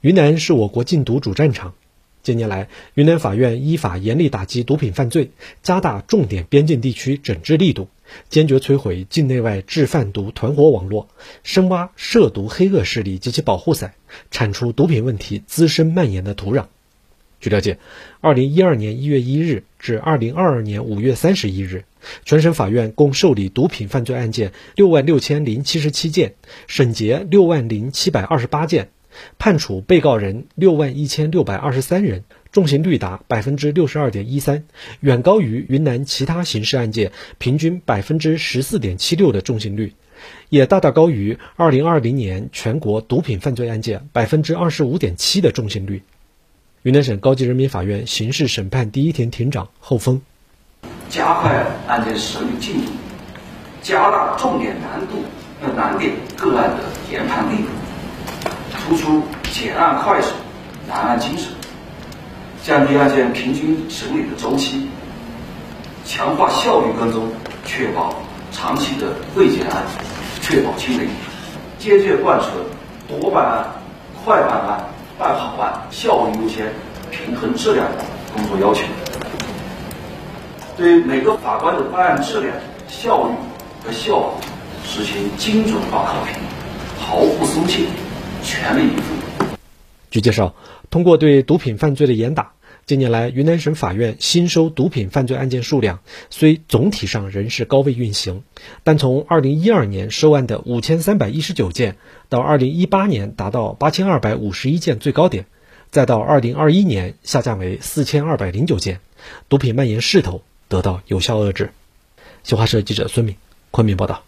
云南是我国禁毒主战场。近年来，云南法院依法严厉打击毒品犯罪，加大重点边境地区整治力度，坚决摧毁境内外制贩毒团伙网络，深挖涉毒黑恶势力及其保护伞，铲除毒品问题滋生蔓延的土壤。据了解，二零一二年一月一日至二零二二年五月三十一日，全省法院共受理毒品犯罪案件六万六千零七十七件，审结六万零七百二十八件。判处被告人六万一千六百二十三人，重刑率达百分之六十二点一三，远高于云南其他刑事案件平均百分之十四点七六的重刑率，也大大高于二零二零年全国毒品犯罪案件百分之二十五点七的重刑率。云南省高级人民法院刑事审判第一庭庭长侯峰：加快案件审理进度，加大重点难度和难点个案的研判力度。突出简案快审、难案精审，降低案件平均审理的周期，强化效率跟踪，确保长期的未结案，确保清零，坚决贯彻多办案、快办案、办好案、效率优先、平衡质量的工作要求。对每个法官的办案质量、效率和效果实行精准化考评，毫不松懈。全力以赴。据介绍，通过对毒品犯罪的严打，近年来云南省法院新收毒品犯罪案件数量虽总体上仍是高位运行，但从2012年收案的5319件，到2018年达到8251件最高点，再到2021年下降为4209件，毒品蔓延势头得到有效遏制。新华社记者孙敏昆明报道。